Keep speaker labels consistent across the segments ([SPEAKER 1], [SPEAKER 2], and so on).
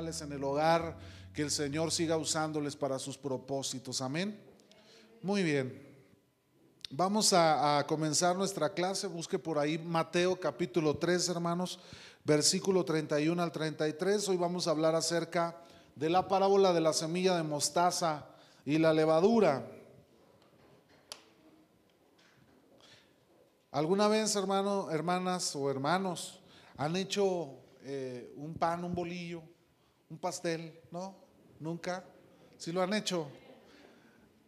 [SPEAKER 1] en el hogar, que el Señor siga usándoles para sus propósitos. Amén. Muy bien. Vamos a, comenzar nuestra clase. Busque por ahí Mateo capítulo 3, hermanos, versículo 31 al 33. Hoy vamos a hablar acerca de la parábola de la semilla de mostaza y la levadura. ¿Alguna vez, hermano, hermanas o hermanos, han hecho eh, un pan, un bolillo, un pastel? ¿No? ¿Nunca? ¿Sí lo han hecho?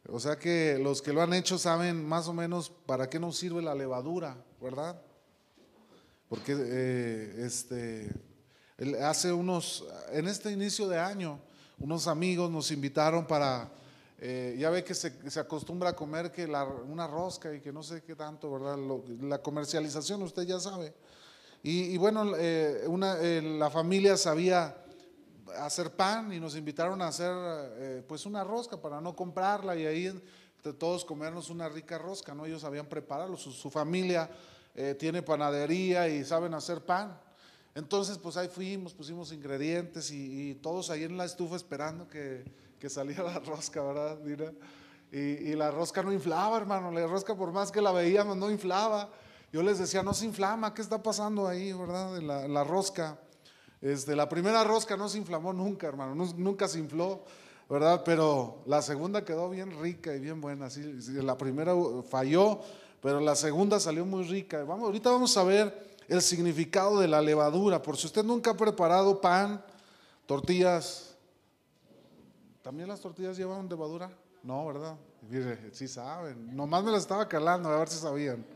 [SPEAKER 1] O sea que los que lo han hecho saben más o menos para qué nos sirve la levadura, ¿verdad? Porque eh, este, hace unos, en este inicio de año, unos amigos nos invitaron para, eh, ya ve que se, acostumbra a comer que una rosca y que no sé qué tanto, ¿verdad? la comercialización usted ya sabe. Y, bueno, eh, una, la familia sabía hacer pan y nos invitaron a hacer eh, pues una rosca para no comprarla y ahí todos comernos una rica rosca, ¿no? Ellos habían preparado, su, familia eh, tiene panadería y saben hacer pan. Entonces pues ahí fuimos, pusimos ingredientes y, todos ahí en la estufa esperando que, que saliera la rosca, ¿verdad? Mira. Y, la rosca no inflaba, hermano, la rosca por más que la veíamos no inflaba. Yo les decía, no se inflama, ¿qué está pasando ahí, verdad? la, la rosca. Este, la primera rosca no se inflamó nunca, hermano, nunca se infló, ¿verdad? Pero la segunda quedó bien rica y bien buena. la primera falló, pero la segunda salió muy rica. Vamos, ahorita vamos a ver el significado de la levadura. Por si usted nunca ha preparado pan, tortillas, ¿también las tortillas llevan levadura? No, ¿verdad? Mire, sí saben. Nomás me las estaba calando a ver si sabían.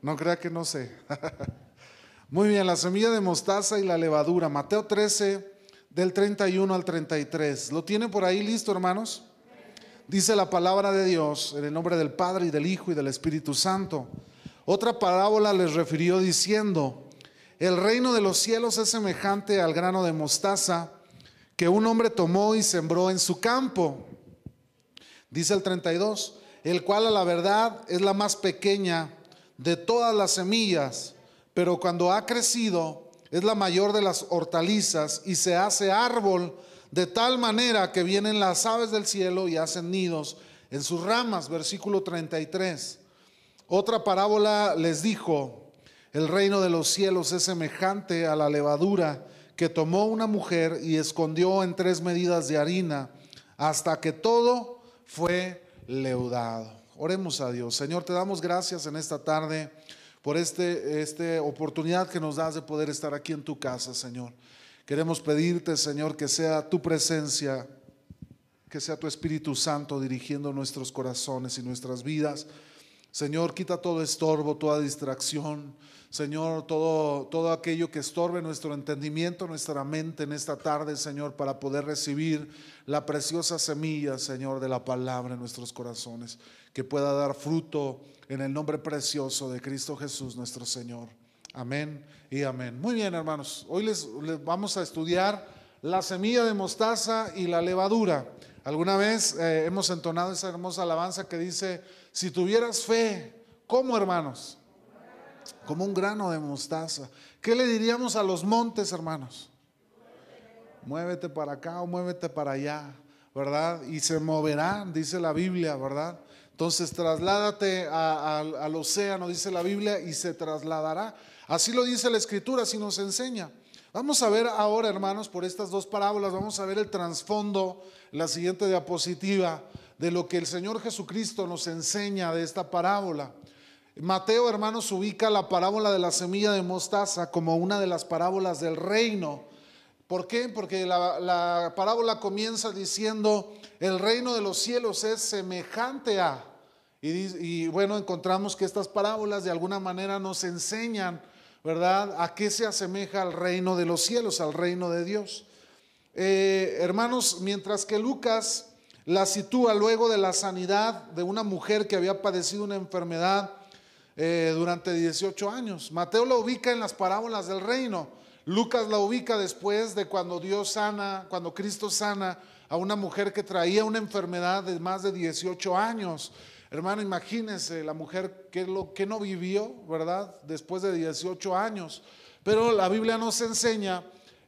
[SPEAKER 1] No crea que no sé. Muy bien, la semilla de mostaza y la levadura. Mateo 13, del 31 al 33. ¿Lo tiene por ahí listo, hermanos? Dice la palabra de Dios en el nombre del Padre y del Hijo y del Espíritu Santo. Otra parábola les refirió diciendo, el reino de los cielos es semejante al grano de mostaza que un hombre tomó y sembró en su campo. Dice el 32, el cual a la verdad es la más pequeña de todas las semillas pero cuando ha crecido es la mayor de las hortalizas y se hace árbol de tal manera que vienen las aves del cielo y hacen nidos en sus ramas. Versículo 33. Otra parábola les dijo, el reino de los cielos es semejante a la levadura que tomó una mujer y escondió en tres medidas de harina hasta que todo fue leudado. Oremos a Dios. Señor, te damos gracias en esta tarde por este, esta oportunidad que nos das de poder estar aquí en tu casa, Señor. Queremos pedirte, Señor, que sea tu presencia, que sea tu Espíritu Santo dirigiendo nuestros corazones y nuestras vidas. Señor, quita todo estorbo, toda distracción. Señor, todo, todo aquello que estorbe nuestro entendimiento, nuestra mente en esta tarde, Señor, para poder recibir la preciosa semilla, Señor, de la palabra en nuestros corazones, que pueda dar fruto en el nombre precioso de Cristo Jesús nuestro Señor. Amén y amén. Muy bien, hermanos. Hoy les, vamos a estudiar la semilla de mostaza y la levadura. Alguna vez eh, hemos entonado esa hermosa alabanza que dice, si tuvieras fe, ¿cómo hermanos? Como un grano de mostaza. ¿Qué le diríamos a los montes, hermanos? Muévete para acá o muévete para allá, ¿verdad? Y se moverán, dice la Biblia, ¿verdad? Entonces trasládate al océano, dice la Biblia, y se trasladará. Así lo dice la Escritura, así nos enseña. Vamos a ver ahora, hermanos, por estas dos parábolas, vamos a ver el trasfondo, la siguiente diapositiva, de lo que el Señor Jesucristo nos enseña de esta parábola. Mateo, hermanos, ubica la parábola de la semilla de mostaza como una de las parábolas del reino. ¿Por qué? Porque la, la parábola comienza diciendo, el reino de los cielos es semejante a. Y, bueno, encontramos que estas parábolas de alguna manera nos enseñan, ¿verdad?, a qué se asemeja al reino de los cielos, al reino de Dios. Eh, hermanos, mientras que Lucas la sitúa luego de la sanidad de una mujer que había padecido una enfermedad eh, durante 18 años, Mateo la ubica en las parábolas del reino. Lucas la ubica después de cuando Dios sana, cuando Cristo sana a una mujer que traía una enfermedad de más de 18 años. Hermano, imagínense la mujer que, lo, que no vivió, ¿verdad? Después de 18 años. Pero la Biblia nos enseña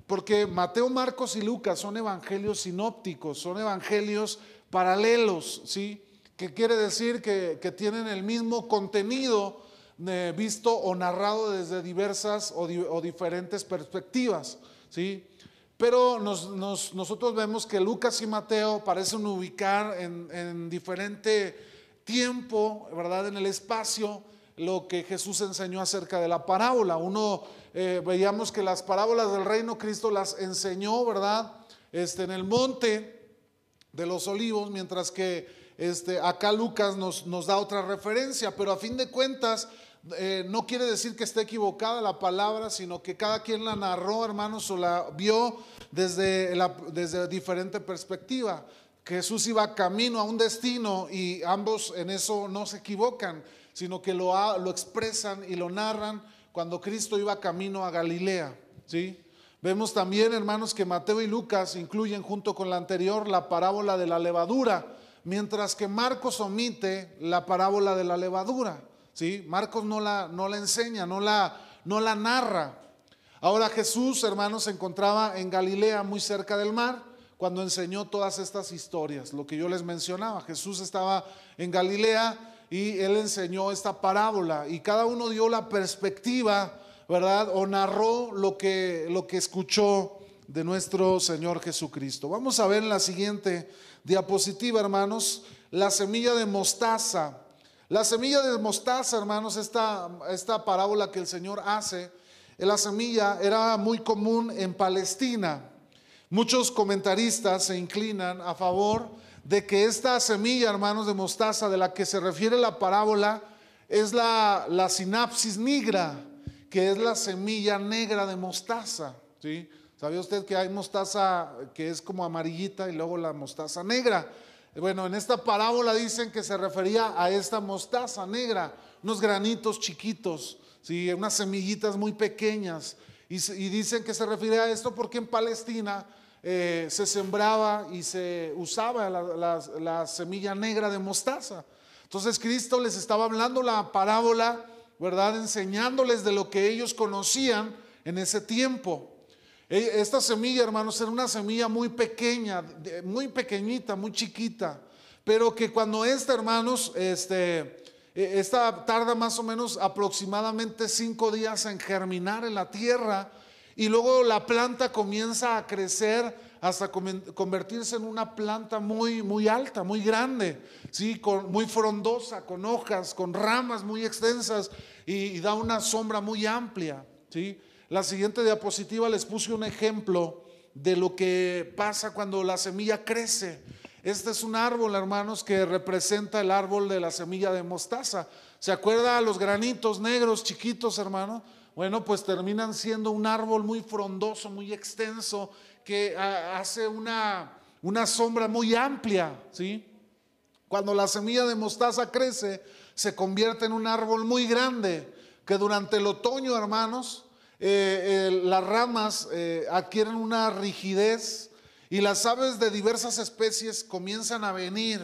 [SPEAKER 1] porque Mateo, Marcos y Lucas son evangelios sinópticos, son evangelios paralelos, ¿sí? Que quiere decir que, tienen el mismo contenido eh, visto o narrado desde diversas o, diferentes perspectivas, ¿sí? Pero nosotros vemos que Lucas y Mateo parecen ubicar en, en diferente tiempo, ¿verdad? En el espacio, lo que Jesús enseñó acerca de la parábola. Uno eh, veíamos que las parábolas del reino Cristo las enseñó, ¿verdad? Este, en el monte de los olivos, mientras que este, acá Lucas nos, da otra referencia, pero a fin de cuentas eh, no quiere decir que esté equivocada la palabra, sino que cada quien la narró, hermanos, o la vio desde diferente perspectiva. Jesús iba camino a un destino y ambos en eso no se equivocan, sino que lo, lo expresan y lo narran cuando Cristo iba camino a Galilea. ¿sí? Vemos también, hermanos, que Mateo y Lucas incluyen junto con la anterior la parábola de la levadura, mientras que Marcos omite la parábola de la levadura. ¿sí? Marcos no la, no la enseña, no la, no la narra. Ahora Jesús, hermanos, se encontraba en Galilea, muy cerca del mar, cuando enseñó todas estas historias, lo que yo les mencionaba. Jesús estaba en Galilea y él enseñó esta parábola y cada uno dio la perspectiva, ¿verdad? O narró lo que, lo que escuchó de nuestro Señor Jesucristo. Vamos a ver en la siguiente diapositiva, hermanos, la semilla de mostaza. La semilla de mostaza, hermanos, esta, esta parábola que el Señor hace, la semilla era muy común en Palestina. Muchos comentaristas se inclinan a favor de que esta semilla, hermanos, de mostaza de la que se refiere la parábola es la, la sinapsis nigra, que es la semilla negra de mostaza. ¿sí? ¿Sabía usted que hay mostaza que es como amarillita y luego la mostaza negra? Bueno, en esta parábola dicen que se refería a esta mostaza negra, unos granitos chiquitos, ¿sí? unas semillitas muy pequeñas. Y, dicen que se refiere a esto porque en Palestina eh, se sembraba y se usaba la, semilla negra de mostaza. Entonces Cristo les estaba hablando la parábola, ¿verdad? Enseñándoles de lo que ellos conocían en ese tiempo. E, esta semilla, hermanos, era una semilla muy pequeña, muy pequeñita, muy chiquita, pero que cuando esta, hermanos, este, e, esta tarda más o menos aproximadamente cinco días en germinar en la tierra, y luego la planta comienza a crecer hasta convertirse en una planta muy, muy alta, muy grande, ¿sí? Con, muy frondosa, con hojas, con ramas muy extensas y, da una sombra muy amplia. ¿sí? La siguiente diapositiva les puse un ejemplo de lo que pasa cuando la semilla crece. Este es un árbol, hermanos, que representa el árbol de la semilla de mostaza. ¿Se acuerda los granitos negros chiquitos, hermano? Bueno, pues terminan siendo un árbol muy frondoso, muy extenso, que ah, hace una, una sombra muy amplia, ¿sí? Cuando la semilla de mostaza crece, se convierte en un árbol muy grande, que durante el otoño, hermanos, eh, las ramas eh, adquieren una rigidez y las aves de diversas especies comienzan a venir.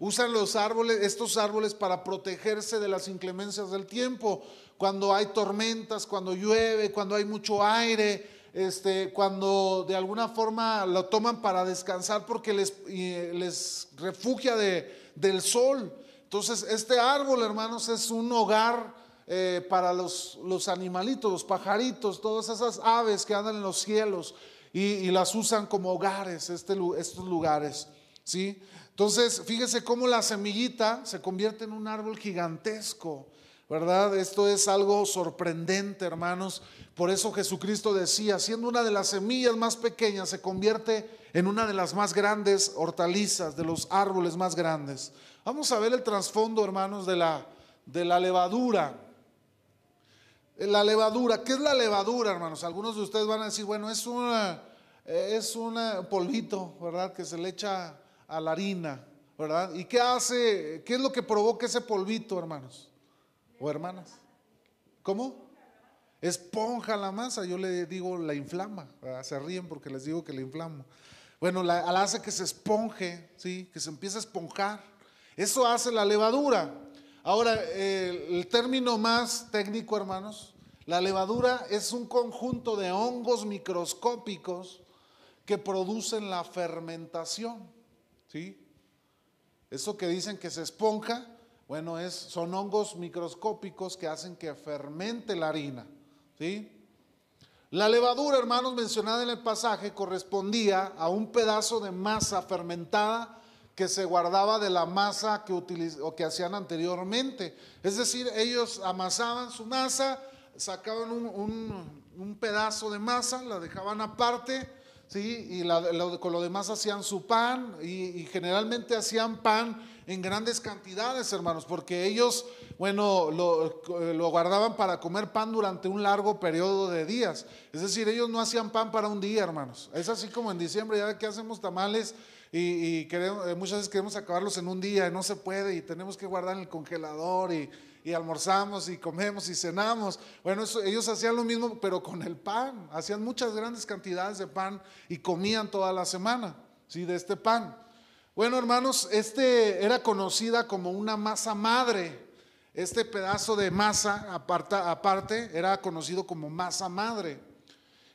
[SPEAKER 1] Usan los árboles, estos árboles para protegerse de las inclemencias del tiempo cuando hay tormentas, cuando llueve, cuando hay mucho aire, este, cuando de alguna forma lo toman para descansar porque les, les refugia de, del sol. Entonces, este árbol, hermanos, es un hogar eh, para los, los, animalitos, los pajaritos, todas esas aves que andan en los cielos y, las usan como hogares, este, estos lugares. ¿sí? Entonces, fíjese cómo la semillita se convierte en un árbol gigantesco. ¿verdad? Esto es algo sorprendente, hermanos. Por eso Jesucristo decía, siendo una de las semillas más pequeñas, se convierte en una de las más grandes hortalizas, de los árboles más grandes. Vamos a ver el trasfondo, hermanos, de la, de la levadura. La levadura, ¿qué es la levadura, hermanos? Algunos de ustedes van a decir, bueno, es una, es un polvito, ¿verdad? Que se le echa a la harina, ¿verdad? ¿Y qué hace? ¿Qué es lo que provoca ese polvito, hermanos? ¿O hermanas? ¿Cómo? Esponja la masa, yo le digo la inflama, se ríen porque les digo que la inflamo. Bueno, la, hace que se esponje, ¿sí? que se empiece a esponjar. Eso hace la levadura. Ahora, el, término más técnico, hermanos, La levadura es un conjunto de hongos microscópicos que producen la fermentación. ¿Sí? Eso que dicen que se esponja, bueno, es, son hongos microscópicos que hacen que fermente la harina. ¿Sí? La levadura, hermanos, mencionada en el pasaje, correspondía a un pedazo de masa fermentada que se guardaba de la masa que, o que hacían anteriormente. Es decir, ellos amasaban su masa, sacaban un, pedazo de masa, la dejaban aparte, ¿sí? y con lo demás hacían su pan, y, generalmente hacían pan en grandes cantidades, hermanos, porque ellos, bueno, lo, lo, guardaban para comer pan durante un largo periodo de días. Es decir, ellos no hacían pan para un día, hermanos. Es así como en diciembre, ya que hacemos tamales y, queremos, eh, muchas veces queremos acabarlos en un día y no se puede y tenemos que guardar en el congelador y, almorzamos y comemos y cenamos. Bueno, ellos hacían lo mismo pero con el pan, hacían muchas grandes cantidades de pan y comían toda la semana, ¿sí? De este pan. Bueno, hermanos, este era conocida como una masa madre. Este pedazo de masa aparte era conocido como masa madre.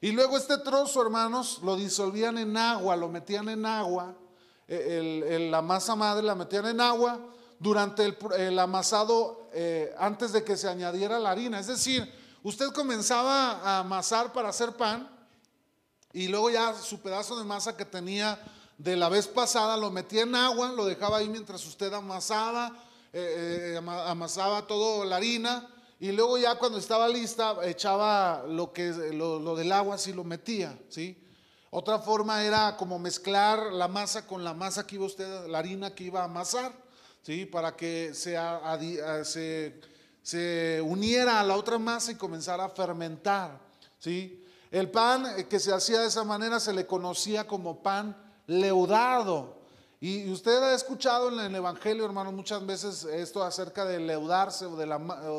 [SPEAKER 1] Y luego este trozo, hermanos, lo disolvían en agua, lo metían en agua el, la masa madre la metían en agua durante el, amasado eh, antes de que se añadiera la harina. Es decir, usted comenzaba a amasar para hacer pan y luego ya su pedazo de masa que tenía de la vez pasada lo metía en agua, lo dejaba ahí mientras usted amasaba, eh, eh, amasaba toda la harina y luego ya cuando estaba lista echaba lo, que, lo del agua, así lo metía, ¿sí? Otra forma era como mezclar la masa con la masa que iba usted, la harina que iba a amasar, ¿sí? Para que se, uniera a la otra masa y comenzara a fermentar, ¿sí? El pan eh, que se hacía de esa manera se le conocía como pan leudado. Y usted ha escuchado en el Evangelio, hermano, muchas veces esto acerca de leudarse o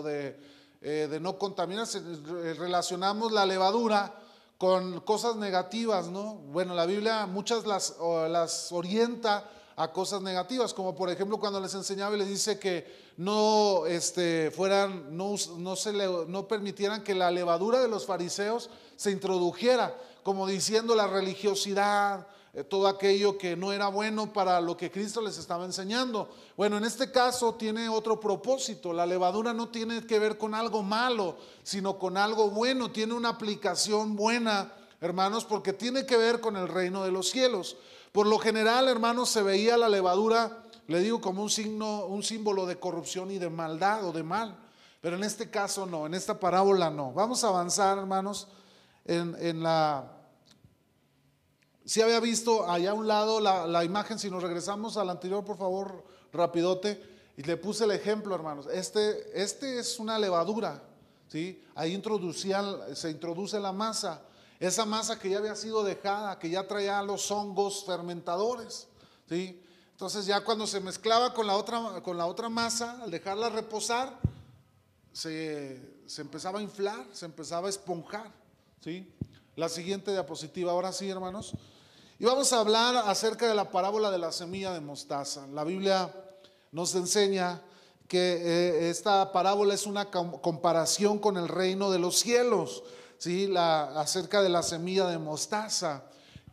[SPEAKER 1] de, eh, de no contaminarse. Relacionamos la levadura con cosas negativas, ¿no? Bueno, la Biblia muchas las, las orienta a cosas negativas, como por ejemplo cuando les enseñaba y les dice que no este, fueran, no, no, se no permitieran que la levadura de los fariseos se introdujera, como diciendo la religiosidad, todo aquello que no era bueno para lo que Cristo les estaba enseñando. Bueno, en este caso tiene otro propósito. La levadura no tiene que ver con algo malo, sino con algo bueno. Tiene una aplicación buena, hermanos, porque tiene que ver con el reino de los cielos. Por lo general, hermanos, se veía la levadura, le digo, como un signo, un símbolo de corrupción y de maldad o de mal. Pero en este caso no, en esta parábola no. Vamos a avanzar, hermanos, en, en la si había visto allá a un lado la, imagen, si nos regresamos al anterior, por favor, rapidote, y le puse el ejemplo, hermanos. Este, este es una levadura, ¿sí? Ahí introducían, se introduce la masa, esa masa que ya había sido dejada, que ya traía los hongos fermentadores, ¿sí? Entonces ya cuando se mezclaba con la otra, con la otra masa, al dejarla reposar, se, se empezaba a inflar, se empezaba a esponjar, ¿sí? La siguiente diapositiva, ahora sí, hermanos. Y vamos a hablar acerca de la parábola de la semilla de mostaza. La Biblia nos enseña que eh, esta parábola es una comparación con el reino de los cielos, ¿sí? la, acerca de la semilla de mostaza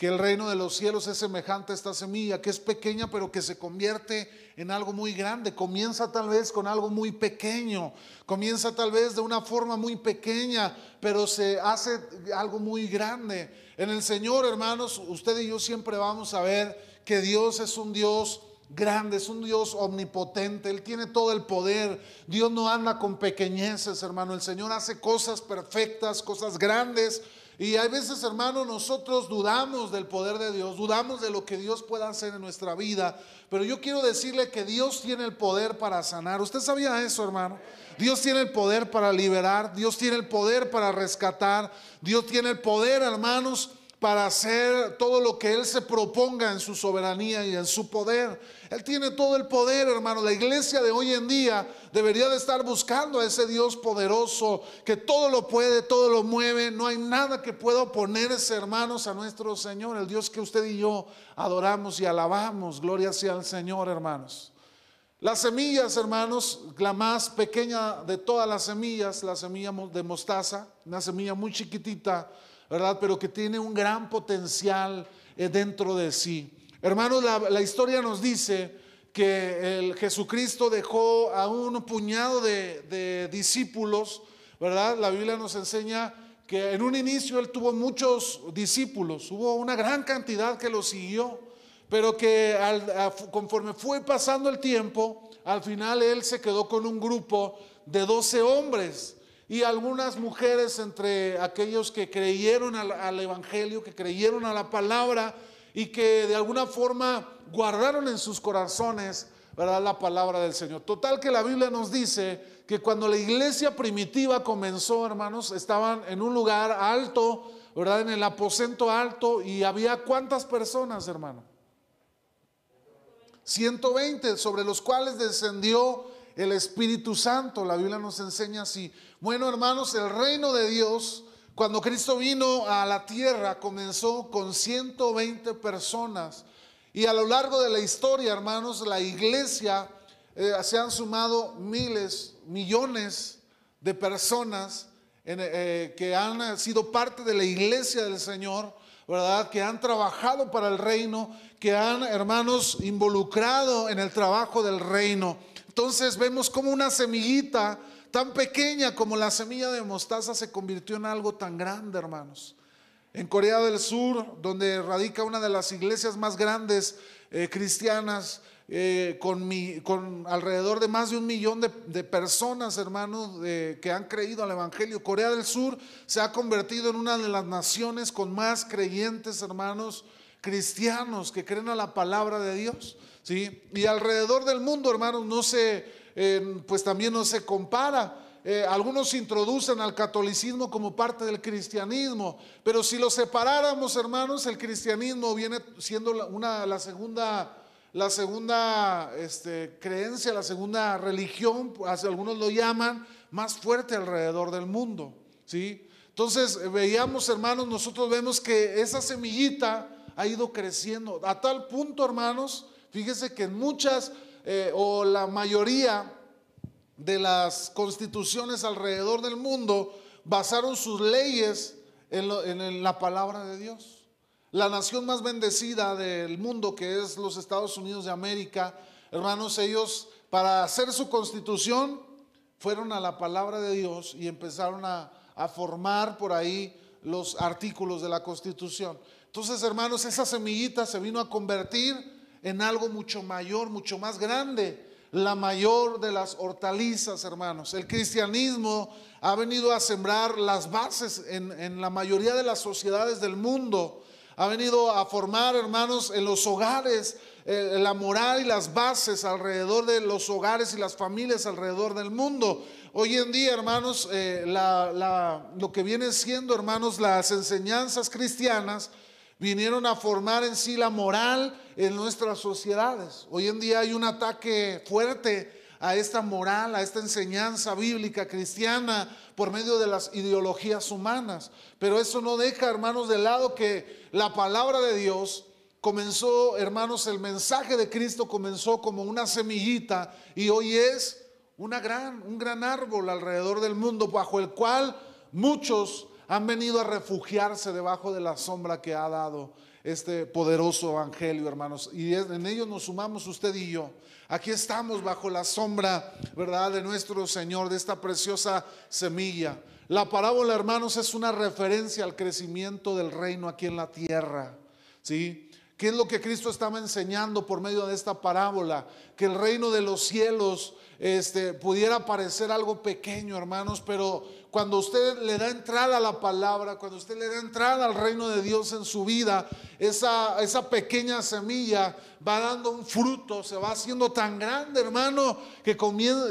[SPEAKER 1] que el reino de los cielos es semejante a esta semilla, que es pequeña pero que se convierte en algo muy grande. Comienza tal vez con algo muy pequeño, comienza tal vez de una forma muy pequeña, pero se hace algo muy grande. En el Señor, hermanos, usted y yo siempre vamos a ver que Dios es un Dios grande, es un Dios omnipotente, Él tiene todo el poder. Dios no anda con pequeñeces, hermano. El Señor hace cosas perfectas, cosas grandes y hay veces, hermano, nosotros dudamos del poder de Dios, dudamos de lo que Dios pueda hacer en nuestra vida. Pero yo quiero decirle que Dios tiene el poder para sanar. ¿Usted sabía eso, hermano? Dios tiene el poder para liberar, Dios tiene el poder para rescatar, Dios tiene el poder, hermanos, para hacer todo lo que Él se proponga en su soberanía y en su poder. Él tiene todo el poder, hermano. La iglesia de hoy en día debería de estar buscando a ese Dios poderoso que todo lo puede, todo lo mueve. No hay nada que pueda oponerse, hermanos, a nuestro Señor, el Dios que usted y yo adoramos y alabamos. Gloria sea al Señor, hermanos. Las semillas, hermanos, la más pequeña de todas las semillas, la semilla de mostaza, una semilla muy chiquitita, ¿verdad? Pero que tiene un gran potencial eh, dentro de sí. Hermanos, la, historia nos dice que el Jesucristo dejó a un puñado de, discípulos, ¿verdad? La Biblia nos enseña que en un inicio él tuvo muchos discípulos, hubo una gran cantidad que lo siguió pero que conforme fue pasando el tiempo, al final él se quedó con un grupo de 12 hombres y algunas mujeres entre aquellos que creyeron al, Evangelio, que creyeron a la palabra y que de alguna forma guardaron en sus corazones ¿verdad? la palabra del Señor. Total que la Biblia nos dice que cuando la iglesia primitiva comenzó, hermanos, estaban en un lugar alto, ¿verdad? En el aposento alto y había cuántas personas, hermano? 120 sobre los cuales descendió el Espíritu Santo. La Biblia nos enseña así. Bueno, hermanos, el reino de Dios, cuando Cristo vino a la tierra, comenzó con 120 personas. Y a lo largo de la historia, hermanos, la iglesia eh, se han sumado miles, millones de personas eh, que han sido parte de la iglesia del Señor, ¿verdad? Que han trabajado para el reino que han, hermanos, involucrado en el trabajo del reino. Entonces vemos como una semillita tan pequeña como la semilla de mostaza se convirtió en algo tan grande, hermanos. En Corea del Sur, donde radica una de las iglesias más grandes eh, cristianas, eh, con, alrededor de más de un millón de, personas, hermanos, que han creído al Evangelio. Corea del Sur se ha convertido en una de las naciones con más creyentes, hermanos, cristianos que creen a la palabra de Dios. ¿sí? Y alrededor del mundo, hermanos, no se, eh, pues también no se compara. Eh, algunos introducen al catolicismo como parte del cristianismo, pero si lo separáramos, hermanos, el cristianismo viene siendo una, la segunda, la segunda este, creencia, la segunda religión, algunos lo llaman, más fuerte alrededor del mundo. ¿sí? Entonces, veíamos, hermanos, nosotros vemos que esa semillita ha ido creciendo. A tal punto, hermanos, fíjese que muchas eh, o la mayoría de las constituciones alrededor del mundo basaron sus leyes en, la palabra de Dios. La nación más bendecida del mundo, que es los Estados Unidos de América, hermanos, ellos para hacer su constitución fueron a la palabra de Dios y empezaron a, a formar por ahí los artículos de la constitución. Entonces, hermanos, esa semillita se vino a convertir en algo mucho mayor, mucho más grande, la mayor de las hortalizas, hermanos. El cristianismo ha venido a sembrar las bases en, la mayoría de las sociedades del mundo. Ha venido a formar, hermanos, en los hogares eh, la moral y las bases alrededor de los hogares y las familias alrededor del mundo. Hoy en día, hermanos, eh, lo que viene siendo, hermanos, las enseñanzas cristianas vinieron a formar en sí la moral en nuestras sociedades. Hoy en día hay un ataque fuerte a esta moral, a esta enseñanza bíblica cristiana por medio de las ideologías humanas. Pero eso no deja, hermanos, de lado que la palabra de Dios comenzó, hermanos, el mensaje de Cristo comenzó como una semillita y hoy es una gran, un gran árbol alrededor del mundo bajo el cual muchos han venido a refugiarse debajo de la sombra que ha dado este poderoso evangelio, hermanos. Y en ellos nos sumamos usted y yo. Aquí estamos bajo la sombra, ¿verdad?, de nuestro Señor, de esta preciosa semilla. La parábola, hermanos, es una referencia al crecimiento del reino aquí en la tierra. ¿Sí? ¿Qué es lo que Cristo estaba enseñando por medio de esta parábola? Que el reino de los cielos este, pudiera parecer algo pequeño, hermanos, pero cuando usted le da entrada a la palabra, cuando usted le da entrada al reino de Dios en su vida, esa, esa pequeña semilla va dando un fruto, se va haciendo tan grande, hermano, que,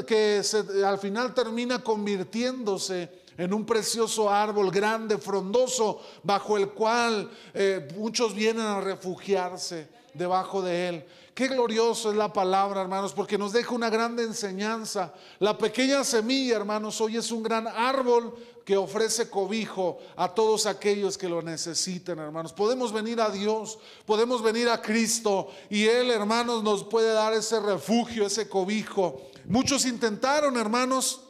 [SPEAKER 1] que al final termina convirtiéndose en un precioso árbol grande, frondoso, bajo el cual eh, muchos vienen a refugiarse debajo de él. Qué glorioso es la palabra, hermanos, porque nos deja una grande enseñanza. La pequeña semilla, hermanos, hoy es un gran árbol que ofrece cobijo a todos aquellos que lo necesiten, hermanos. Podemos venir a Dios, podemos venir a Cristo y Él, hermanos, nos puede dar ese refugio, ese cobijo. Muchos intentaron, hermanos,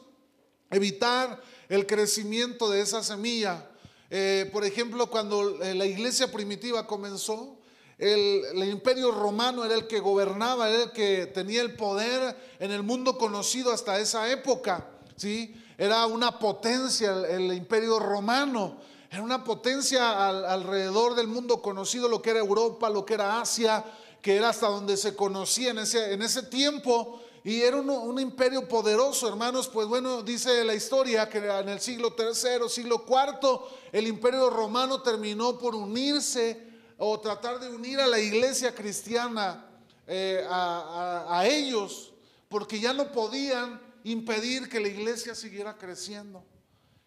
[SPEAKER 1] evitar el crecimiento de esa semilla. Eh, por ejemplo, cuando eh, la iglesia primitiva comenzó, el, imperio romano era el que gobernaba, era el que tenía el poder en el mundo conocido hasta esa época. ¿sí? Era una potencia el, imperio romano, era una potencia alrededor del mundo conocido, lo que era Europa, lo que era Asia, que era hasta donde se conocía en ese, en ese tiempo. Y era un, un, imperio poderoso, hermanos. Pues bueno, dice la historia que en el siglo III, siglo IV, el imperio romano terminó por unirse o tratar de unir a la iglesia cristiana eh, a, ellos, porque ya no podían impedir que la iglesia siguiera creciendo.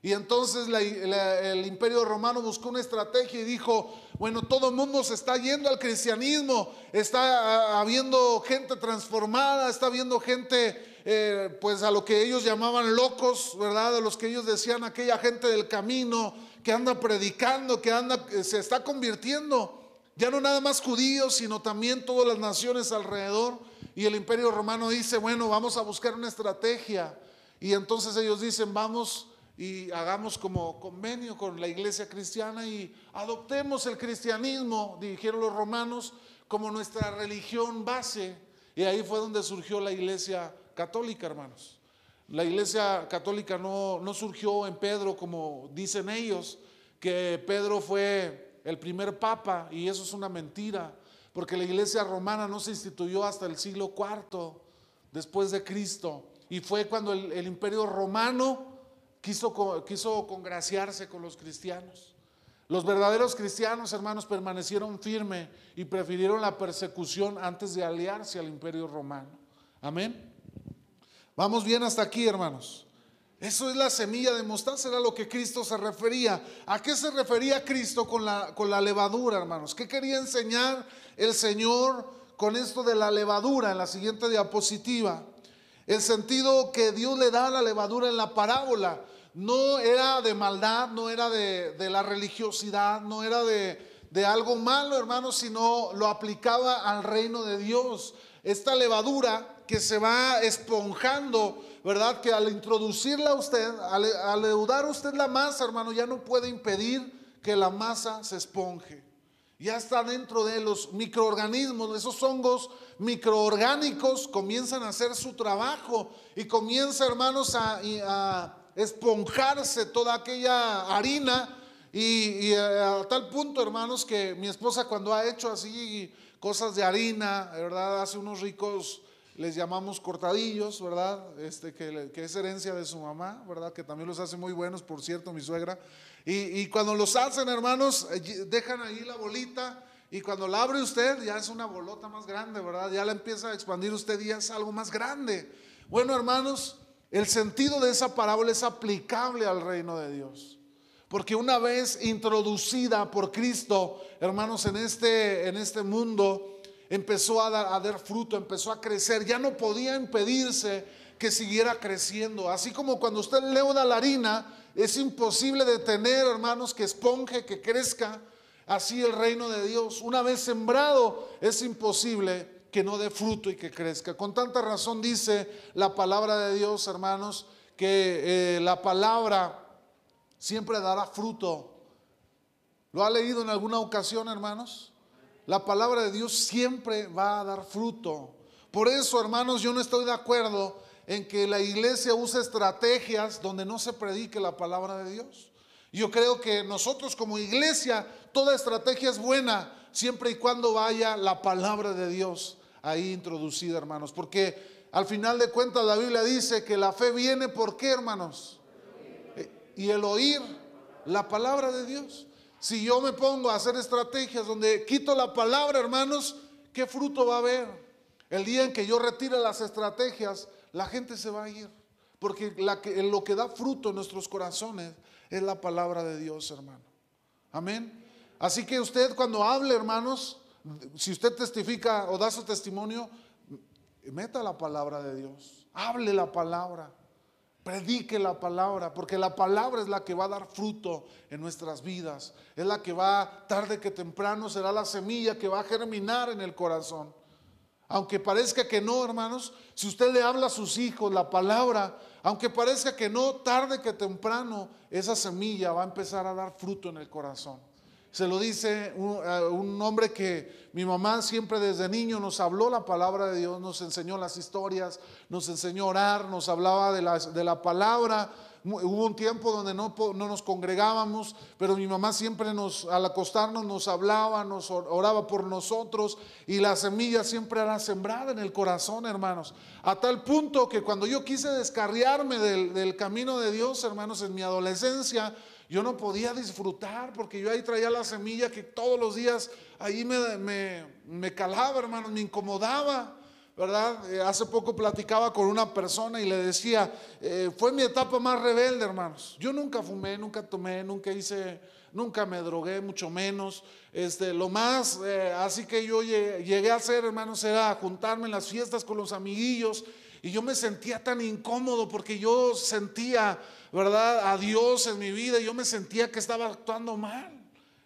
[SPEAKER 1] Y entonces el imperio romano buscó una estrategia y dijo, bueno, todo el mundo se está yendo al cristianismo, está habiendo gente transformada, está habiendo gente, eh, pues a lo que ellos llamaban locos, ¿verdad? A los que ellos decían aquella gente del camino que anda predicando, que anda, se está convirtiendo. Ya no nada más judíos, sino también todas las naciones alrededor. Y el imperio romano dice, bueno, vamos a buscar una estrategia. Y entonces ellos dicen, vamos y hagamos como convenio con la iglesia cristiana y adoptemos el cristianismo, dijeron los romanos, como nuestra religión base. Y ahí fue donde surgió la iglesia católica, hermanos. La iglesia católica no, no surgió en Pedro como dicen ellos, que Pedro fue el primer papa, y eso es una mentira, porque la iglesia romana no se instituyó hasta el siglo IV después de Cristo, y fue cuando el, imperio romano quiso, congraciarse con los cristianos. Los verdaderos cristianos, hermanos, permanecieron firmes y prefirieron la persecución antes de aliarse al imperio romano. Amén. Vamos bien hasta aquí, hermanos. Eso es la semilla de mostaza, era lo que Cristo se refería. ¿A qué se refería Cristo con la, con la levadura, hermanos? ¿Qué quería enseñar el Señor con esto de la levadura en la siguiente diapositiva? El sentido que Dios le da a la levadura en la parábola no era de maldad, no era de, la religiosidad, no era de, de algo malo, hermanos, sino lo aplicaba al reino de Dios. Esta levadura que se va esponjando ¿verdad? Que al introducirla a usted, al, leudar usted la masa, hermano, ya no puede impedir que la masa se esponje. Ya está dentro de los microorganismos, esos hongos microorgánicos comienzan a hacer su trabajo y comienza, hermanos, a, esponjarse toda aquella harina y, y, a tal punto, hermanos, que mi esposa cuando ha hecho así cosas de harina, ¿verdad? Hace unos ricos les llamamos cortadillos, ¿verdad? Este, que, es herencia de su mamá, ¿verdad? Que también los hace muy buenos, por cierto, mi suegra. Y, cuando los hacen, hermanos, eh, dejan ahí la bolita y cuando la abre usted ya es una bolota más grande, ¿verdad? Ya la empieza a expandir usted y ya es algo más grande. Bueno, hermanos, el sentido de esa parábola es aplicable al reino de Dios. Porque una vez introducida por Cristo, hermanos, en este, en este mundo, empezó a dar, fruto, empezó a crecer, ya no podía impedirse que siguiera creciendo. Así como cuando usted leuda la harina, es imposible detener, hermanos, que esponje, que crezca. Así el reino de Dios, una vez sembrado, es imposible que no dé fruto y que crezca. Con tanta razón dice la palabra de Dios, hermanos, que eh, la palabra siempre dará fruto. ¿Lo ha leído en alguna ocasión, hermanos? la palabra de Dios siempre va a dar fruto. Por eso, hermanos, yo no estoy de acuerdo en que la iglesia use estrategias donde no se predique la palabra de Dios. Yo creo que nosotros como iglesia, toda estrategia es buena siempre y cuando vaya la palabra de Dios ahí introducida, hermanos. Porque al final de cuentas la Biblia dice que la fe viene por qué, hermanos? Y el oír la palabra de Dios. Si yo me pongo a hacer estrategias donde quito la palabra, hermanos, ¿qué fruto va a haber? El día en que yo retire las estrategias, la gente se va a ir. Porque lo que da fruto en nuestros corazones es la palabra de Dios, hermano. Amén. Así que usted cuando hable, hermanos, si usted testifica o da su testimonio, meta la palabra de Dios. Hable la palabra. Predique la palabra, porque la palabra es la que va a dar fruto en nuestras vidas. Es la que va, tarde que temprano, será la semilla que va a germinar en el corazón. Aunque parezca que no, hermanos, si usted le habla a sus hijos la palabra, aunque parezca que no, tarde que temprano, esa semilla va a empezar a dar fruto en el corazón. Se lo dice un, hombre que mi mamá siempre desde niño nos habló la palabra de Dios, nos enseñó las historias, nos enseñó a orar, nos hablaba de la, de la palabra. Hubo un tiempo donde no, no, nos congregábamos, pero mi mamá siempre nos, al acostarnos nos hablaba, nos oraba por nosotros y la semilla siempre era sembrada en el corazón, hermanos. A tal punto que cuando yo quise descarriarme del, del camino de Dios, hermanos, en mi adolescencia, yo no podía disfrutar porque yo ahí traía la semilla que todos los días ahí me, me, calaba, hermanos, me incomodaba. ¿Verdad? Eh, hace poco platicaba con una persona y le decía, eh, fue mi etapa más rebelde, hermanos. Yo nunca fumé, nunca tomé, nunca hice, nunca me drogué, mucho menos. Este, lo más, eh, así que yo llegué a hacer, hermanos, era juntarme en las fiestas con los amiguillos y yo me sentía tan incómodo porque yo sentía ¿verdad? A Dios en mi vida. Yo me sentía que estaba actuando mal.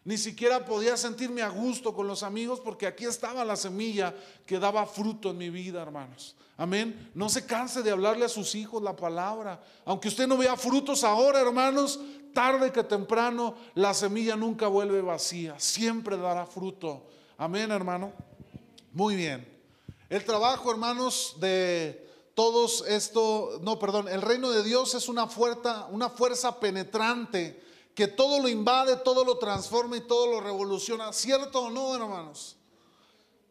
[SPEAKER 1] Ni siquiera podía sentirme a gusto con los amigos porque aquí estaba la semilla que daba fruto en mi vida, hermanos. Amén. No se canse de hablarle a sus hijos la palabra. Aunque usted no vea frutos ahora, hermanos, tarde que temprano la semilla nunca vuelve vacía. Siempre dará fruto. Amén, hermano. Muy bien. El trabajo, hermanos, de todos esto, no, perdón, el reino de Dios es una fuerza, una fuerza penetrante que todo lo invade, todo lo transforma y todo lo revoluciona. ¿Cierto o no, hermanos?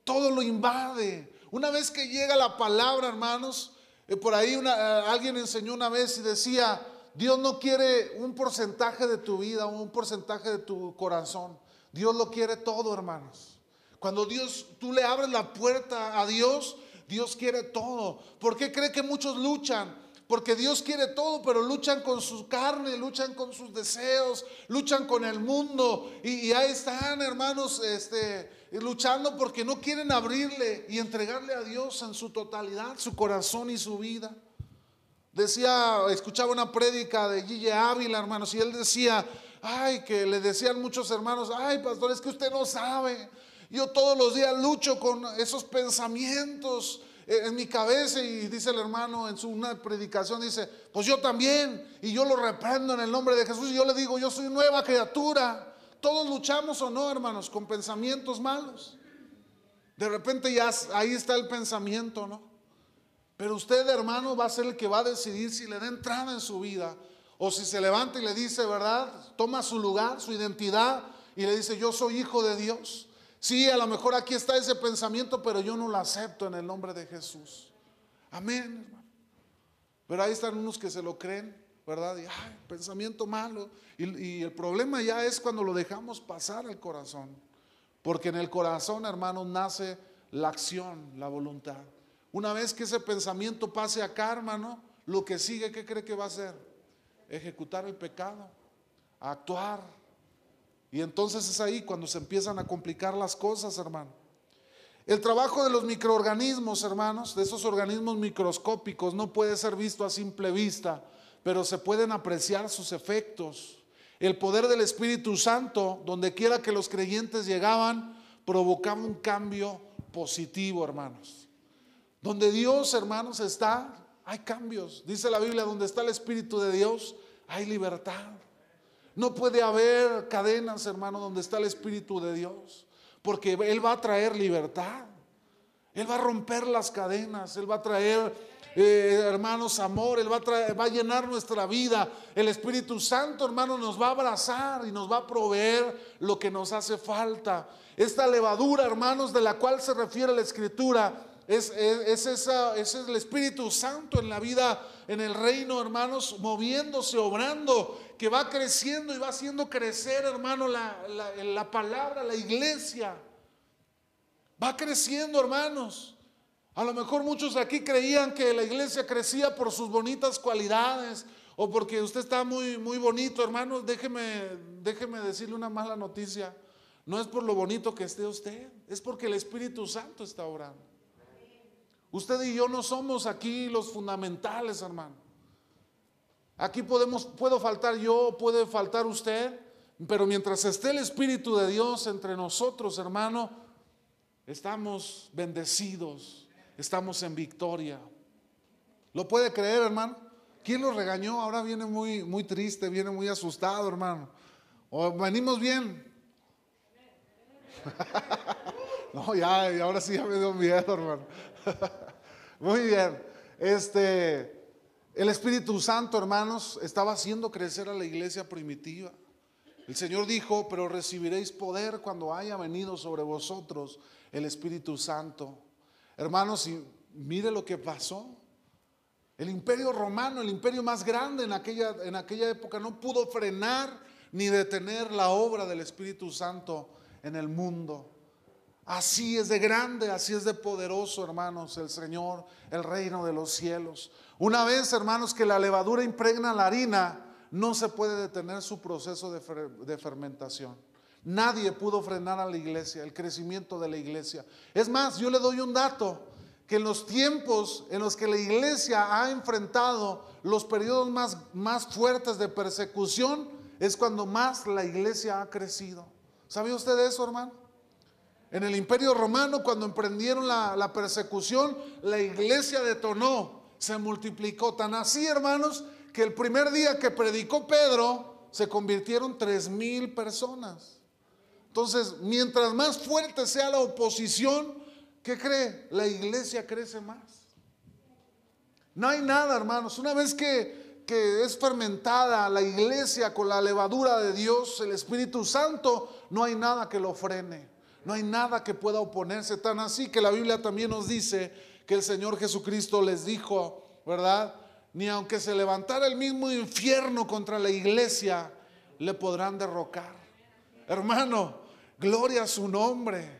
[SPEAKER 1] Todo lo invade. Una vez que llega la palabra, hermanos, eh, por ahí eh, alguien enseñó una vez y decía, Dios no quiere un porcentaje de tu vida, un porcentaje de tu corazón. Dios lo quiere todo, hermanos. Cuando Dios, tú le abres la puerta a Dios, Dios quiere todo. ¿Por qué cree que muchos luchan? Porque Dios quiere todo, pero luchan con su carne, luchan con sus deseos, luchan con el mundo. Y, ahí están, hermanos, este, luchando porque no quieren abrirle y entregarle a Dios en su totalidad, su corazón y su vida. Decía, escuchaba una prédica de Gille Ávila, hermanos, y él decía, ay, que le decían muchos hermanos, ay, pastor, es que usted no sabe. Yo todos los días lucho con esos pensamientos en mi cabeza y dice el hermano en su una predicación, dice, pues yo también, y yo lo reprendo en el nombre de Jesús y yo le digo, yo soy nueva criatura. Todos luchamos o no, hermanos, con pensamientos malos. De repente ya ahí está el pensamiento, ¿no? Pero usted, hermano, va a ser el que va a decidir si le da entrada en su vida o si se levanta y le dice, ¿verdad? Toma su lugar, su identidad y le dice, yo soy hijo de Dios. Sí, a lo mejor aquí está ese pensamiento, pero yo no lo acepto en el nombre de Jesús. Amén, hermano. Pero ahí están unos que se lo creen, ¿verdad? Y, ay, pensamiento malo. Y, el problema ya es cuando lo dejamos pasar al corazón. Porque en el corazón, hermano, nace la acción, la voluntad. Una vez que ese pensamiento pase acá, hermano, lo que sigue, ¿qué cree que va a hacer? Ejecutar el pecado, actuar, y entonces es ahí cuando se empiezan a complicar las cosas, hermano. El trabajo de los microorganismos, hermanos, de esos organismos microscópicos, no puede ser visto a simple vista, pero se pueden apreciar sus efectos. El poder del Espíritu Santo, donde quiera que los creyentes llegaban, provocaba un cambio positivo, hermanos. Donde Dios, hermanos, está, hay cambios. Dice la Biblia, donde está el Espíritu de Dios, hay libertad. No puede haber cadenas, hermano, donde está el Espíritu de Dios, porque Él va a traer libertad. Él va a romper las cadenas, Él va a traer, eh, hermanos, amor, Él va a, va a llenar nuestra vida. El Espíritu Santo, hermano, nos va a abrazar y nos va a proveer lo que nos hace falta. Esta levadura, hermanos, de la cual se refiere la Escritura, es, es, es el Espíritu Santo en la vida, en el reino, hermanos, moviéndose, obrando, que va creciendo y va haciendo crecer, hermano, la, la palabra, la iglesia. Va creciendo, hermanos. A lo mejor muchos aquí creían que la iglesia crecía por sus bonitas cualidades o porque usted está muy, muy bonito, hermano. Déjeme, déjeme decirle una mala noticia. No es por lo bonito que esté usted, es porque el Espíritu Santo está orando. Usted y yo no somos aquí los fundamentales, hermano. Aquí podemos, puedo faltar yo, puede faltar usted, pero mientras esté el Espíritu de Dios entre nosotros, hermano, estamos bendecidos, estamos en victoria. ¿Lo puede creer, hermano? ¿Quién lo regañó? Ahora viene muy, muy triste, viene muy asustado, hermano. ¿O venimos bien? no, ya, ahora sí ya me dio miedo, hermano. muy bien. Este, el Espíritu Santo, hermanos, estaba haciendo crecer a la iglesia primitiva. El Señor dijo, pero recibiréis poder cuando haya venido sobre vosotros el Espíritu Santo. Hermanos, y mire lo que pasó. El imperio romano, el imperio más grande en aquella, en aquella época, no pudo frenar ni detener la obra del Espíritu Santo en el mundo. Así es de grande, así es de poderoso, hermanos, el Señor, el reino de los cielos. Una vez, hermanos, que la levadura impregna la harina, no se puede detener su proceso de, fermentación. Nadie pudo frenar a la iglesia, el crecimiento de la iglesia. Es más, yo le doy un dato, que en los tiempos en los que la iglesia ha enfrentado los periodos más, más fuertes de persecución, es cuando más la iglesia ha crecido. ¿Sabía usted eso, hermano? En el imperio romano, cuando emprendieron la, persecución, la iglesia detonó, se multiplicó. Tan así, hermanos, que el primer día que predicó Pedro, se convirtieron tres mil personas. Entonces, mientras más fuerte sea la oposición, ¿qué cree? La iglesia crece más. No hay nada, hermanos. Una vez que, que es fermentada la iglesia con la levadura de Dios, el Espíritu Santo, no hay nada que lo frene. No hay nada que pueda oponerse. Tan así que la Biblia también nos dice que el Señor Jesucristo les dijo, ¿verdad? Ni aunque se levantara el mismo infierno contra la iglesia, le podrán derrocar. Hermano, gloria a su nombre.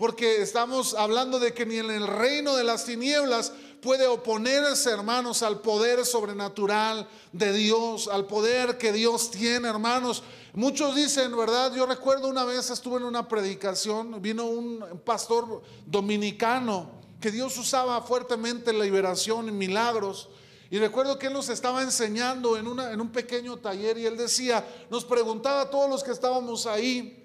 [SPEAKER 1] Porque estamos hablando de que ni en el reino de las tinieblas puede oponerse, hermanos, al poder sobrenatural de Dios, al poder que Dios tiene, hermanos. Muchos dicen, ¿verdad? Yo recuerdo una vez estuve en una predicación, vino un pastor dominicano que Dios usaba fuertemente la liberación y milagros. Y recuerdo que él nos estaba enseñando en, en un pequeño taller y él decía, nos preguntaba a todos los que estábamos ahí,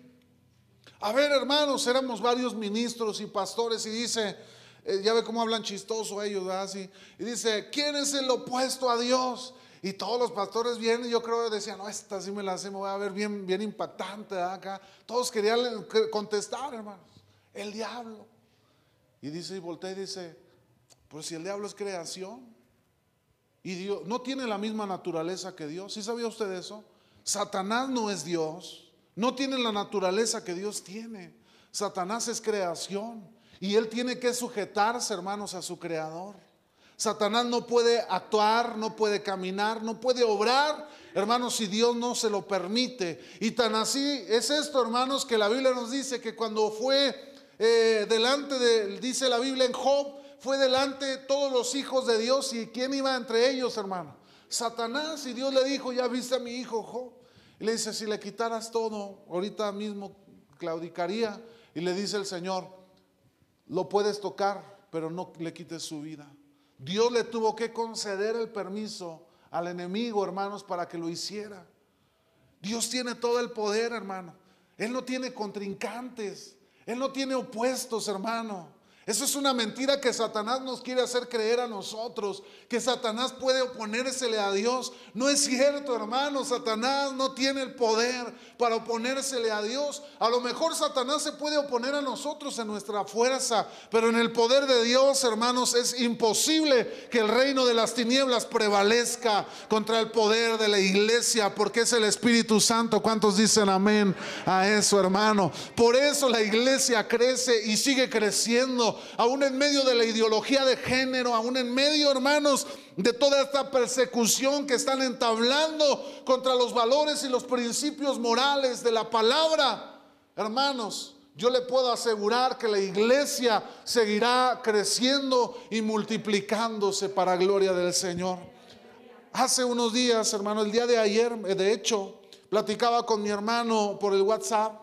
[SPEAKER 1] a ver hermanos, éramos varios ministros y pastores y dice, eh, ya ve cómo hablan chistoso ellos, Así, y dice, ¿quién es el opuesto a Dios? Y todos los pastores vienen, yo creo decían, no, esta sí me la sé, me voy a ver bien, bien impactante acá. Todos querían contestar, hermanos, el diablo. Y dice, y voltea y dice, pues si el diablo es creación, y Dios no tiene la misma naturaleza que Dios. ¿Sí sabía usted eso? Satanás no es Dios, no tiene la naturaleza que Dios tiene. Satanás es creación y él tiene que sujetarse, hermanos, a su creador. Satanás no puede actuar, no puede caminar, no puede obrar, hermanos, si Dios no se lo permite. Y tan así es esto, hermanos, que la Biblia nos dice que cuando fue eh, delante de, dice la Biblia en Job, fue delante de todos los hijos de Dios y quién iba entre ellos, hermano. Satanás y Dios le dijo, ya viste a mi hijo Job. Y le dice, si le quitaras todo, ahorita mismo claudicaría. Y le dice el Señor, lo puedes tocar, pero no le quites su vida. Dios le tuvo que conceder el permiso al enemigo, hermanos, para que lo hiciera. Dios tiene todo el poder, hermano. Él no tiene contrincantes. Él no tiene opuestos, hermano. Eso es una mentira que Satanás nos quiere hacer creer a nosotros, que Satanás puede oponérsele a Dios. No es cierto, hermano, Satanás no tiene el poder para oponérsele a Dios. A lo mejor Satanás se puede oponer a nosotros en nuestra fuerza, pero en el poder de Dios, hermanos, es imposible que el reino de las tinieblas prevalezca contra el poder de la iglesia, porque es el Espíritu Santo. ¿Cuántos dicen amén a eso, hermano? Por eso la iglesia crece y sigue creciendo aún en medio de la ideología de género, aún en medio, hermanos, de toda esta persecución que están entablando contra los valores y los principios morales de la palabra. Hermanos, yo le puedo asegurar que la iglesia seguirá creciendo y multiplicándose para gloria del Señor. Hace unos días, hermano, el día de ayer, de hecho, platicaba con mi hermano por el WhatsApp.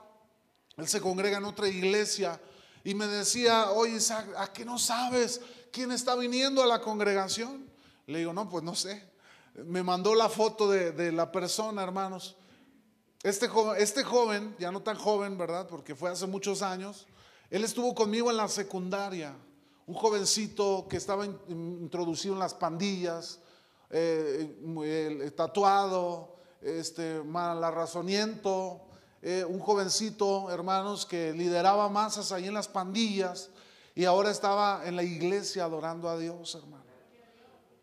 [SPEAKER 1] Él se congrega en otra iglesia y me decía, oye Isaac, ¿a qué no sabes quién está viniendo a la congregación? Le digo, no, pues no sé. Me mandó la foto de, de la persona, hermanos. Este joven, este joven, ya no tan joven, ¿verdad? Porque fue hace muchos años, él estuvo conmigo en la secundaria, un jovencito que estaba introducido en las pandillas, eh, tatuado, este, mal eh, un jovencito, hermanos, que lideraba masas ahí en las pandillas y ahora estaba en la iglesia adorando a Dios, hermano.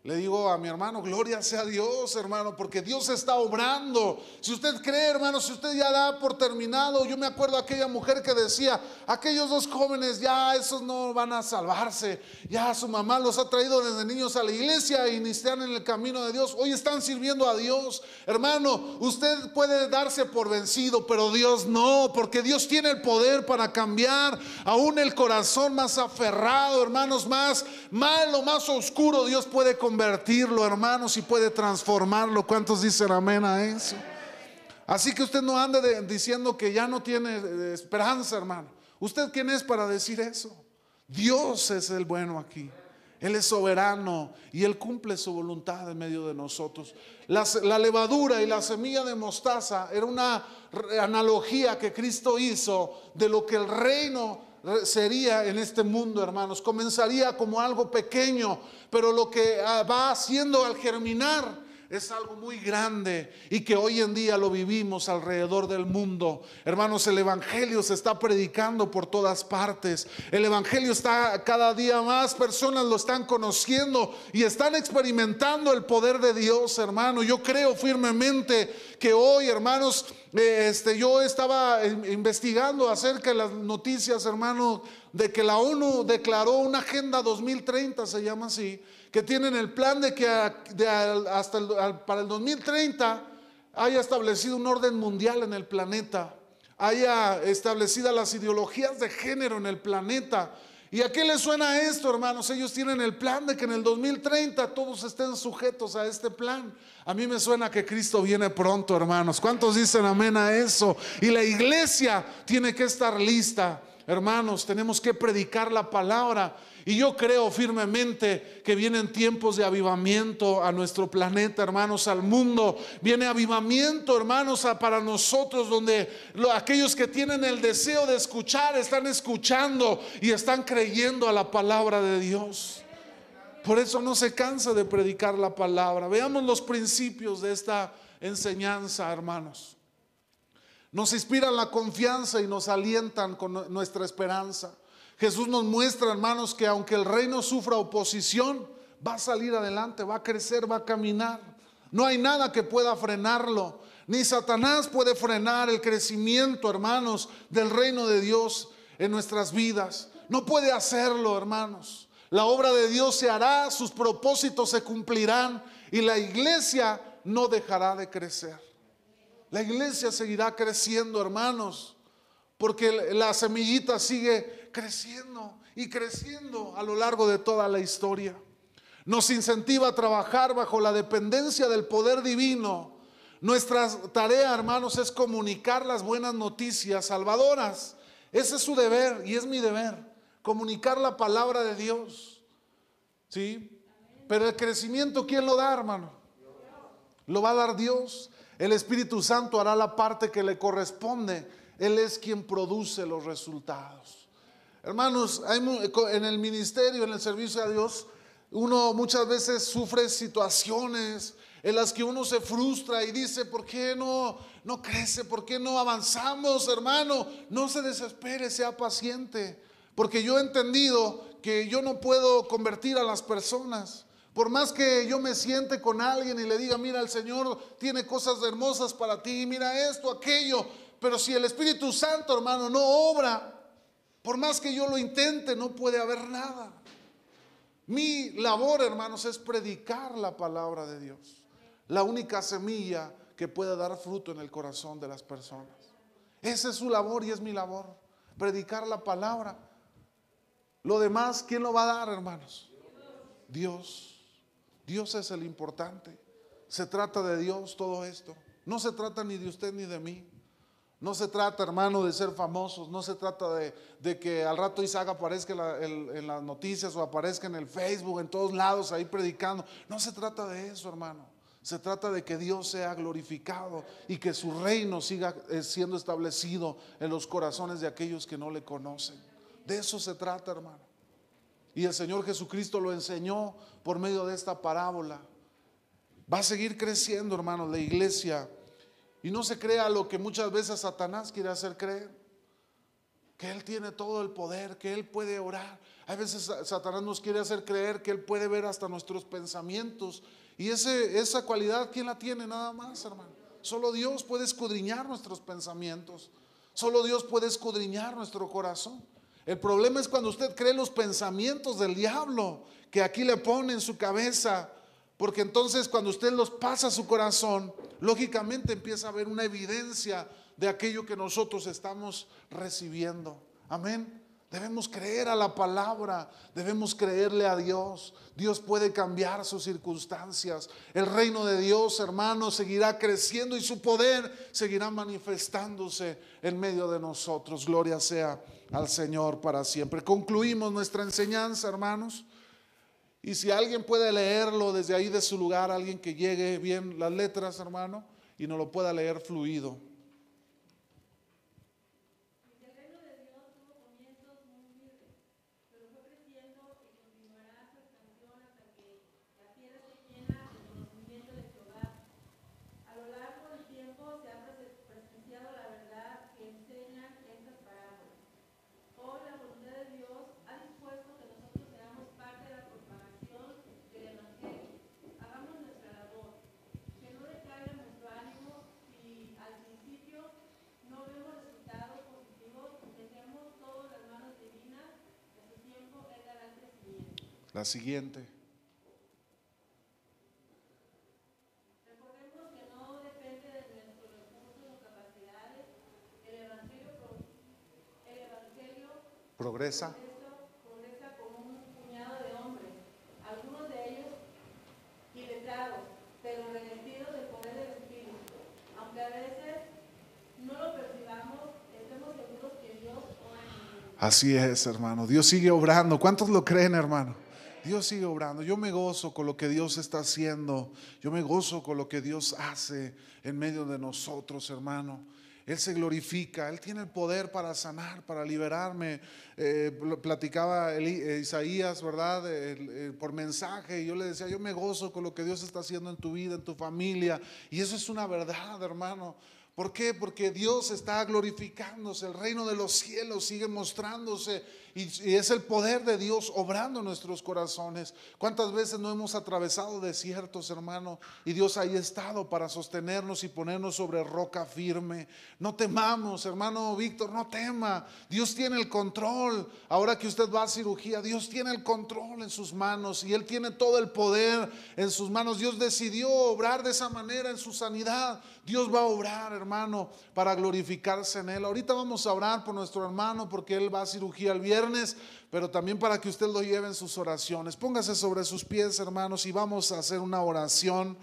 [SPEAKER 1] Le digo a mi hermano, gloria sea Dios, hermano, porque Dios está obrando. Si usted cree, hermano, si usted ya da por terminado, yo me acuerdo de aquella mujer que decía, aquellos dos jóvenes ya esos no van a salvarse. Ya su mamá los ha traído desde niños a la iglesia y ni están en el camino de Dios. Hoy están sirviendo a Dios. Hermano, usted puede darse por vencido, pero Dios no, porque Dios tiene el poder para cambiar aún el corazón más aferrado, hermanos, más malo, más oscuro. Dios puede convertirlo, hermanos, y puede transformarlo. ¿Cuántos dicen amén a eso? Así que usted no ande diciendo que ya no tiene eh, esperanza, hermano. ¿Usted quién es para decir eso? Dios es el bueno aquí. Él es soberano y Él cumple su voluntad en medio de nosotros. La, la, levadura y la semilla de mostaza era una analogía que Cristo hizo de lo que el reino sería en este mundo, hermanos. Comenzaría como algo pequeño, pero lo que ah, va haciendo al germinar es algo muy grande y que hoy en día lo vivimos alrededor del mundo. Hermanos, el Evangelio se está predicando por todas partes. El Evangelio está cada día más, personas lo están conociendo y están experimentando el poder de Dios, hermano. Yo creo firmemente que hoy, hermanos, eh, este, yo estaba investigando acerca de las noticias, hermano, de que la ONU declaró una Agenda 2030, se llama así que tienen el plan de que hasta para el 2030 haya establecido un orden mundial en el planeta, haya establecidas las ideologías de género en el planeta. ¿Y a qué les suena esto, hermanos? Ellos tienen el plan de que en el 2030 todos estén sujetos a este plan. A mí me suena que Cristo viene pronto, hermanos. ¿Cuántos dicen amén a eso? Y la iglesia tiene que estar lista. Hermanos, tenemos que predicar la palabra y yo creo firmemente que vienen tiempos de avivamiento a nuestro planeta, hermanos, al mundo. Viene avivamiento, hermanos, para nosotros, donde aquellos que tienen el deseo de escuchar están escuchando y están creyendo a la palabra de Dios. Por eso no se cansa de predicar la palabra. Veamos los principios de esta enseñanza, hermanos. Nos inspiran la confianza y nos alientan con nuestra esperanza. Jesús nos muestra, hermanos, que aunque el reino sufra oposición, va a salir adelante, va a crecer, va a caminar. No hay nada que pueda frenarlo. Ni Satanás puede frenar el crecimiento, hermanos, del reino de Dios en nuestras vidas. No puede hacerlo, hermanos. La obra de Dios se hará, sus propósitos se cumplirán y la iglesia no dejará de crecer. La iglesia seguirá creciendo, hermanos, porque la semillita sigue creciendo y creciendo a lo largo de toda la historia. Nos incentiva a trabajar bajo la dependencia del poder divino. Nuestra tarea, hermanos, es comunicar las buenas noticias salvadoras. Ese es su deber y es mi deber, comunicar la palabra de Dios. ¿Sí? Pero el crecimiento, ¿quién lo da, hermano? Lo va a dar Dios. El Espíritu Santo hará la parte que le corresponde. Él es quien produce los resultados. Hermanos, en el ministerio, en el servicio a Dios, uno muchas veces sufre situaciones en las que uno se frustra y dice, ¿por qué no, no crece? ¿Por qué no avanzamos, hermano? No se desespere, sea paciente. Porque yo he entendido que yo no puedo convertir a las personas. Por más que yo me siente con alguien y le diga, mira, el Señor tiene cosas hermosas para ti, mira esto, aquello. Pero si el Espíritu Santo, hermano, no obra, por más que yo lo intente, no puede haber nada. Mi labor, hermanos, es predicar la palabra de Dios. La única semilla que puede dar fruto en el corazón de las personas. Esa es su labor y es mi labor. predicar la palabra. Lo demás, ¿quién lo va a dar, hermanos? Dios. Dios es el importante. Se trata de Dios todo esto. No se trata ni de usted ni de mí. No se trata, hermano, de ser famosos. No se trata de, que al rato Isaac aparezca en las noticias o aparezca en el Facebook, en todos lados, ahí predicando. No se trata de eso, hermano. Se trata de que Dios sea glorificado y que su reino siga eh, siendo establecido en los corazones de aquellos que no le conocen. De eso se trata, hermano. Y el Señor Jesucristo lo enseñó por medio de esta parábola. Va a seguir creciendo, hermano, la iglesia. Y no se crea lo que muchas veces Satanás quiere hacer creer. Que Él tiene todo el poder, que Él puede orar. A veces Satanás nos quiere hacer creer que Él puede ver hasta nuestros pensamientos y ese, esa cualidad, ¿quién la tiene nada más, hermano? Solo Dios puede escudriñar nuestros pensamientos. Solo Dios puede escudriñar nuestro corazón. El problema es cuando usted cree los pensamientos del diablo que aquí le pone en su cabeza. Porque entonces cuando usted los pasa a su corazón, lógicamente empieza a haber una evidencia de aquello que nosotros estamos recibiendo. Amén. Debemos creer a la palabra, debemos creerle a Dios. Dios puede cambiar sus circunstancias. El reino de Dios, hermanos, seguirá creciendo y su poder seguirá manifestándose en medio de nosotros. Gloria sea al Señor para siempre. Concluimos nuestra enseñanza, hermanos. Y si alguien puede leerlo desde ahí de su lugar, alguien que llegue bien las letras, hermano, y no lo pueda leer fluido. La siguiente.
[SPEAKER 2] Recordemos que no depende de nuestros recursos o capacidades. El Evangelio, el evangelio
[SPEAKER 1] progresa.
[SPEAKER 2] progresa con un puñado de hombres, algunos de ellos iletrados, pero revestidos del poder del Espíritu. Aunque a veces no lo percibamos, estemos seguros que Dios obra
[SPEAKER 1] Así es, hermano. Dios sigue obrando. ¿Cuántos lo creen, hermano? Dios sigue obrando. Yo me gozo con lo que Dios está haciendo. Yo me gozo con lo que Dios hace en medio de nosotros, hermano. Él se glorifica, Él tiene el poder para sanar, para liberarme. Eh, platicaba eh, Isaías, ¿verdad? por mensaje, y yo le decía, yo me gozo con lo que Dios está haciendo en tu vida, en tu familia. Y eso es una verdad, hermano. ¿Por qué? Porque Dios está glorificándose, el reino de los cielos sigue mostrándose y, es el poder de Dios obrando en nuestros corazones. ¿Cuántas veces no hemos atravesado desiertos, hermano? Y Dios ahí ha estado para sostenernos y ponernos sobre roca firme. No temamos, hermano Víctor, no tema. Dios tiene el control. Ahora que usted va a cirugía, Dios tiene el control en sus manos y Él tiene todo el poder en sus manos. Dios decidió obrar de esa manera en su sanidad. Dios va a obrar, hermano, para glorificarse en Él. Ahorita vamos a orar por nuestro hermano porque Él va a cirugía el viernes pero también para que usted lo lleve en sus oraciones. Póngase sobre sus pies, hermanos, y vamos a hacer una oración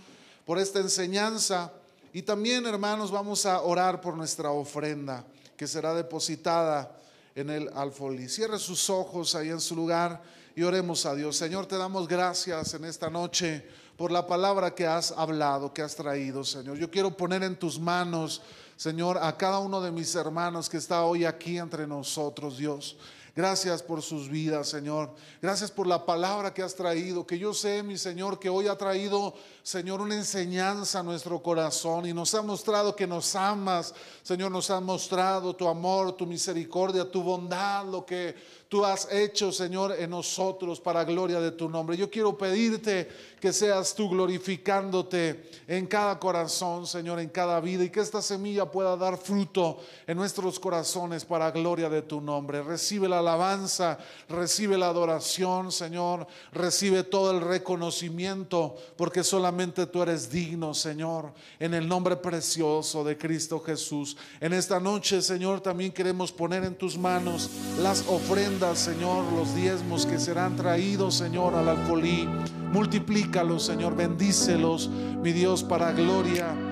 [SPEAKER 1] por esta enseñanza. Y también, hermanos, vamos a orar por nuestra ofrenda que será depositada en el alfolí. Cierre sus ojos ahí en su lugar y oremos a Dios. Señor, te damos gracias en esta noche por la palabra que has hablado, que has traído, Señor. Yo quiero poner en tus manos, Señor, a cada uno de mis hermanos que está hoy aquí entre nosotros, Dios. Gracias por sus vidas, Señor. Gracias por la palabra que has traído, que yo sé, mi Señor, que hoy ha traído, Señor, una enseñanza a nuestro corazón y nos ha mostrado que nos amas, Señor, nos ha mostrado tu amor, tu misericordia, tu bondad, lo que tú has hecho, Señor, en nosotros para gloria de tu nombre. Yo quiero pedirte que seas tú glorificándote en cada corazón, Señor, en cada vida y que esta semilla pueda dar fruto en nuestros corazones para gloria de tu nombre. Recibe la alabanza, recibe la adoración, Señor, recibe todo el reconocimiento, porque solamente tú eres digno, Señor, en el nombre precioso de Cristo Jesús. En esta noche, Señor, también queremos poner en tus manos las ofrendas, Señor, los diezmos que serán traídos, Señor, al alfolí. Multiplícalos, Señor, bendícelos, mi Dios, para gloria